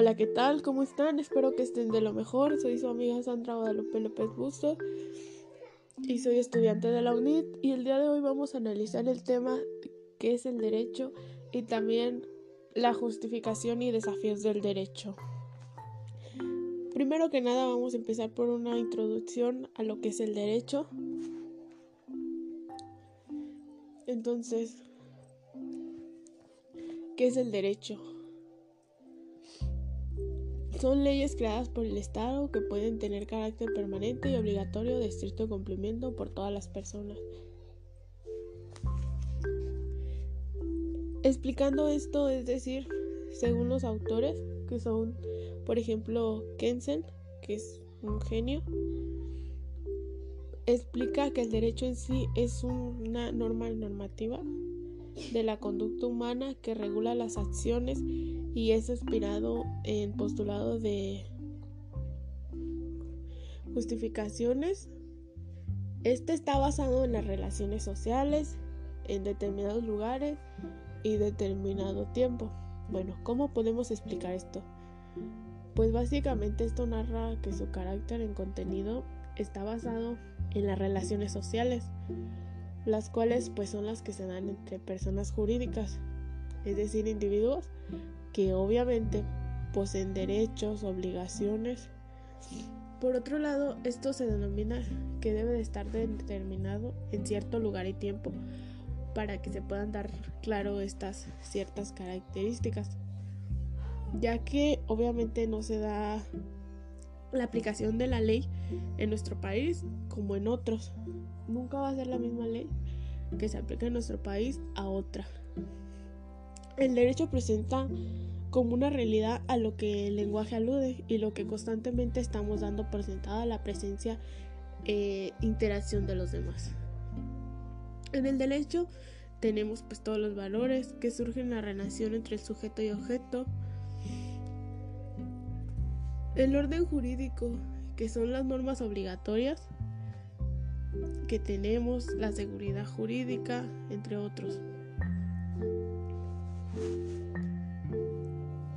Hola, ¿qué tal? ¿Cómo están? Espero que estén de lo mejor. Soy su amiga Sandra Guadalupe López Bustos y soy estudiante de la UNIT y el día de hoy vamos a analizar el tema que es el derecho y también la justificación y desafíos del derecho. Primero que nada vamos a empezar por una introducción a lo que es el derecho. Entonces, ¿qué es el derecho? Son leyes creadas por el Estado que pueden tener carácter permanente y obligatorio de estricto cumplimiento por todas las personas. Explicando esto, es decir, según los autores, que son, por ejemplo, Kensen, que es un genio, explica que el derecho en sí es una norma normativa de la conducta humana que regula las acciones y es inspirado en postulados de justificaciones. Este está basado en las relaciones sociales, en determinados lugares y determinado tiempo. Bueno, ¿cómo podemos explicar esto? Pues básicamente esto narra que su carácter en contenido está basado en las relaciones sociales, las cuales pues son las que se dan entre personas jurídicas, es decir, individuos que obviamente poseen derechos, obligaciones. Por otro lado, esto se denomina que debe de estar determinado en cierto lugar y tiempo para que se puedan dar claro estas ciertas características, ya que obviamente no se da la aplicación de la ley en nuestro país como en otros. Nunca va a ser la misma ley que se aplica en nuestro país a otra. El derecho presenta como una realidad a lo que el lenguaje alude y lo que constantemente estamos dando por sentada la presencia e interacción de los demás. En el derecho tenemos pues todos los valores que surgen en la relación entre el sujeto y objeto. El orden jurídico, que son las normas obligatorias que tenemos, la seguridad jurídica, entre otros.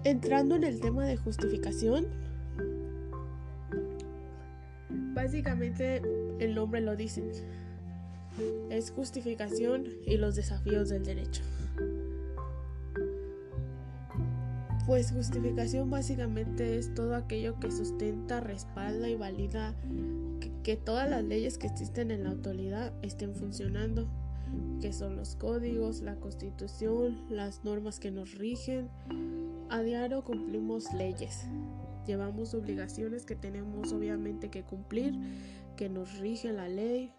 Entrando en el tema de justificación, básicamente el nombre lo dice, es justificación y los desafíos del derecho. Pues justificación básicamente es todo aquello que sustenta, respalda y valida que, que, todas las leyes que existen en la autoridad estén funcionando, que son los códigos, la constitución, las normas que nos rigen, a diario cumplimos leyes, llevamos obligaciones que tenemos obviamente que cumplir, que nos rige la ley,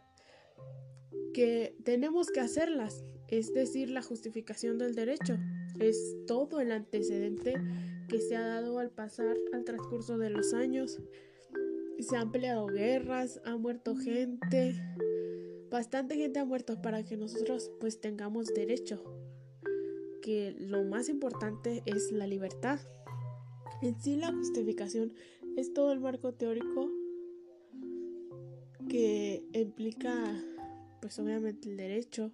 que tenemos que hacerlas, es decir, la justificación del derecho. Es todo el antecedente que se ha dado al pasar al transcurso de los años. Se han peleado guerras, ha muerto gente, bastante gente ha muerto para que nosotros pues tengamos derecho que lo más importante es la libertad. En sí la justificación es todo el marco teórico que implica pues obviamente el derecho.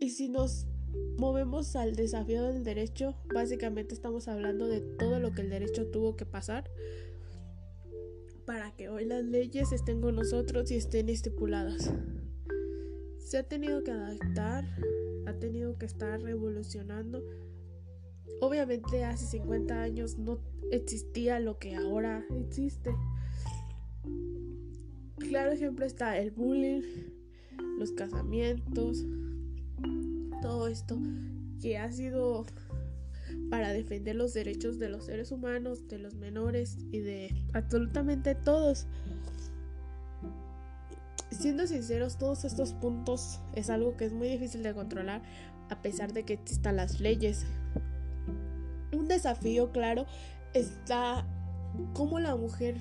Y si nos movemos al desafío del derecho, básicamente estamos hablando de todo lo que el derecho tuvo que pasar para que hoy las leyes estén con nosotros y estén estipuladas se ha tenido que adaptar, ha tenido que estar revolucionando. Obviamente hace 50 años no existía lo que ahora existe. Claro ejemplo está el bullying, los casamientos, todo esto que ha sido para defender los derechos de los seres humanos, de los menores y de absolutamente todos siendo sinceros, todos estos puntos es algo que es muy difícil de controlar a pesar de que existan las leyes. Un desafío, claro, está cómo la mujer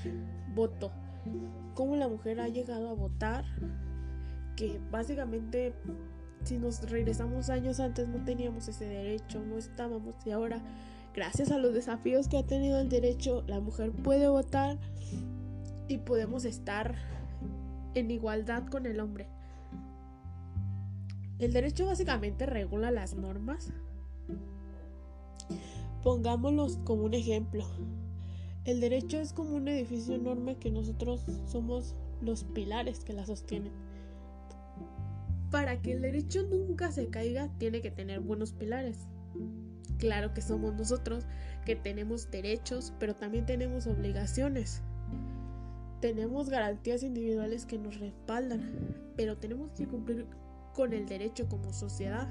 votó, cómo la mujer ha llegado a votar, que básicamente si nos regresamos años antes no teníamos ese derecho, no estábamos y ahora gracias a los desafíos que ha tenido el derecho, la mujer puede votar y podemos estar en igualdad con el hombre. El derecho básicamente regula las normas Pongámoslos como un ejemplo. El derecho es como un edificio enorme que nosotros somos los pilares que la sostienen. Para que el derecho nunca se caiga, tiene que tener buenos pilares. Claro que somos nosotros que tenemos derechos, pero también tenemos obligaciones. Tenemos garantías individuales que nos respaldan, pero tenemos que cumplir con el derecho como sociedad.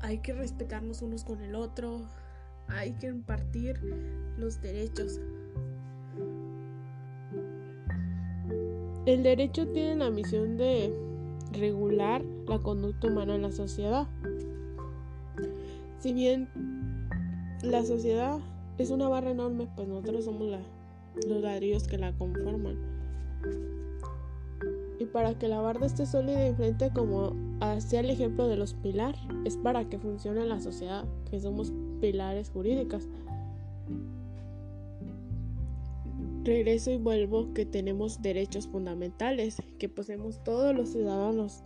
Hay que respetarnos unos con el otro, hay que impartir los derechos. El derecho tiene la misión de regular la conducta humana en la sociedad. Si bien la sociedad es una barra enorme, pues nosotros somos los ladrillos que la conforman. Y para que la barra esté sólida y frente como hacia el ejemplo de los pilares, es para que funcione la sociedad, que somos pilares jurídicas. Regreso y vuelvo que tenemos derechos fundamentales que poseemos todos los ciudadanos.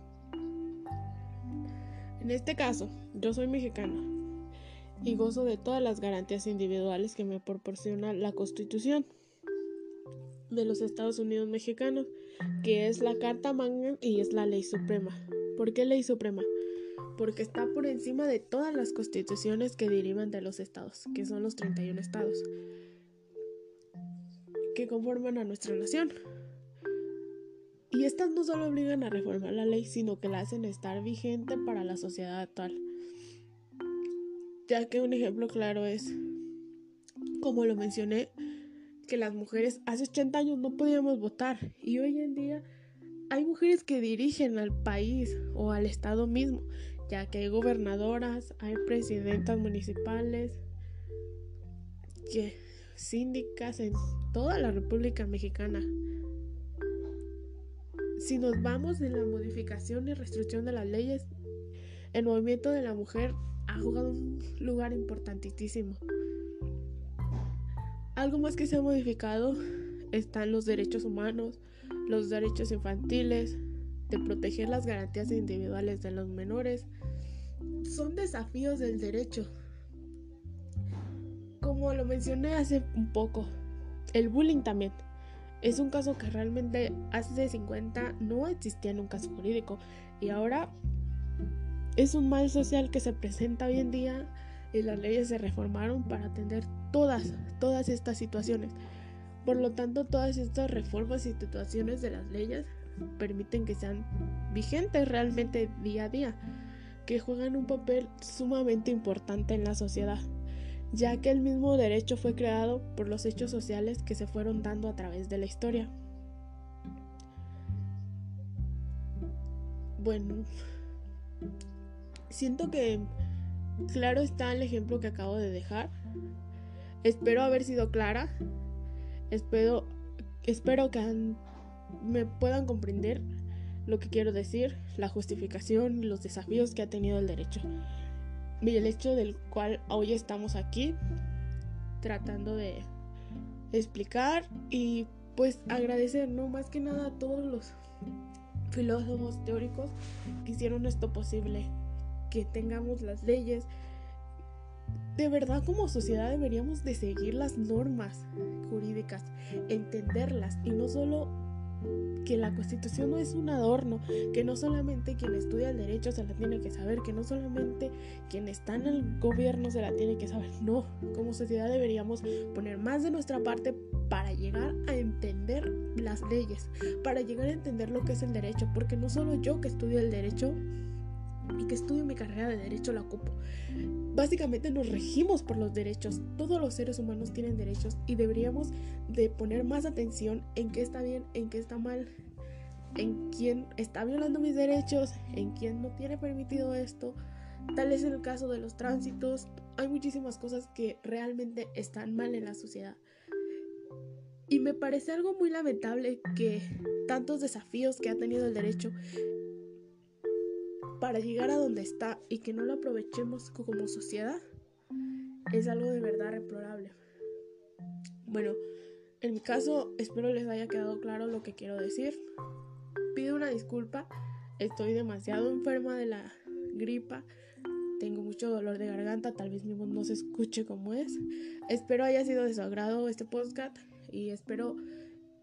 En este caso, yo soy mexicana y gozo de todas las garantías individuales que me proporciona la Constitución de los Estados Unidos mexicanos, que es la Carta Magna y es la ley suprema. ¿Por qué ley suprema? Porque está por encima de todas las constituciones que derivan de los estados, que son los 31 estados que conforman a nuestra nación. Y estas no solo obligan a reformar la ley, sino que la hacen estar vigente para la sociedad actual. Ya que un ejemplo claro es, como lo mencioné, que las mujeres hace 80 años no podíamos votar y hoy en día hay mujeres que dirigen al país o al estado mismo, ya que hay gobernadoras, hay presidentas municipales, síndicas en toda la República Mexicana. Si nos vamos en la modificación y restricción de las leyes, el movimiento de la mujer ha jugado un lugar importantísimo. Algo más que se ha modificado están los derechos humanos, los derechos infantiles, de proteger las garantías individuales de los menores. Son desafíos del derecho como lo mencioné hace un poco, el bullying también. Es un caso que realmente hace 50 no existía en un caso jurídico y ahora es un mal social que se presenta hoy en día y las leyes se reformaron para atender todas, todas estas situaciones. Por lo tanto, todas estas reformas y situaciones de las leyes permiten que sean vigentes realmente día a día, que juegan un papel sumamente importante en la sociedad ya que el mismo derecho fue creado por los hechos sociales que se fueron dando a través de la historia. Bueno, siento que claro está el ejemplo que acabo de dejar. Espero haber sido clara. Espero, espero que me puedan comprender lo que quiero decir, la justificación, los desafíos que ha tenido el derecho y el hecho del cual hoy estamos aquí tratando de explicar y pues agradecer, ¿no? Más que nada a todos los filósofos teóricos que hicieron esto posible, que tengamos las leyes. De verdad como sociedad deberíamos de seguir las normas jurídicas, entenderlas y no solo que la constitución no es un adorno, que no solamente quien estudia el derecho se la tiene que saber, que no solamente quien está en el gobierno se la tiene que saber, no, como sociedad deberíamos poner más de nuestra parte para llegar a entender las leyes, para llegar a entender lo que es el derecho, porque no solo yo que estudio el derecho y que estudio mi carrera de derecho la ocupo. Básicamente nos regimos por los derechos. Todos los seres humanos tienen derechos y deberíamos de poner más atención en qué está bien, en qué está mal, en quién está violando mis derechos, en quién no tiene permitido esto. Tal es el caso de los tránsitos. Hay muchísimas cosas que realmente están mal en la sociedad. Y me parece algo muy lamentable que tantos desafíos que ha tenido el derecho para llegar a donde está y que no lo aprovechemos como sociedad es algo de verdad reprobable. Bueno, en mi caso espero les haya quedado claro lo que quiero decir. Pido una disculpa, estoy demasiado enferma de la gripa, tengo mucho dolor de garganta, tal vez mi voz no se escuche como es. Espero haya sido de su agrado este podcast y espero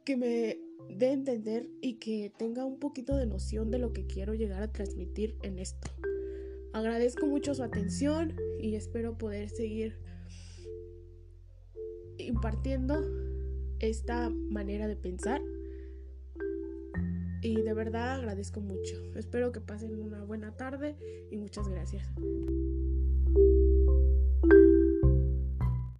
que me a entender y que tenga un poquito de noción de lo que quiero llegar a transmitir en esto. Agradezco mucho su atención y espero poder seguir impartiendo esta manera de pensar. Y de verdad agradezco mucho. Espero que pasen una buena tarde y muchas gracias.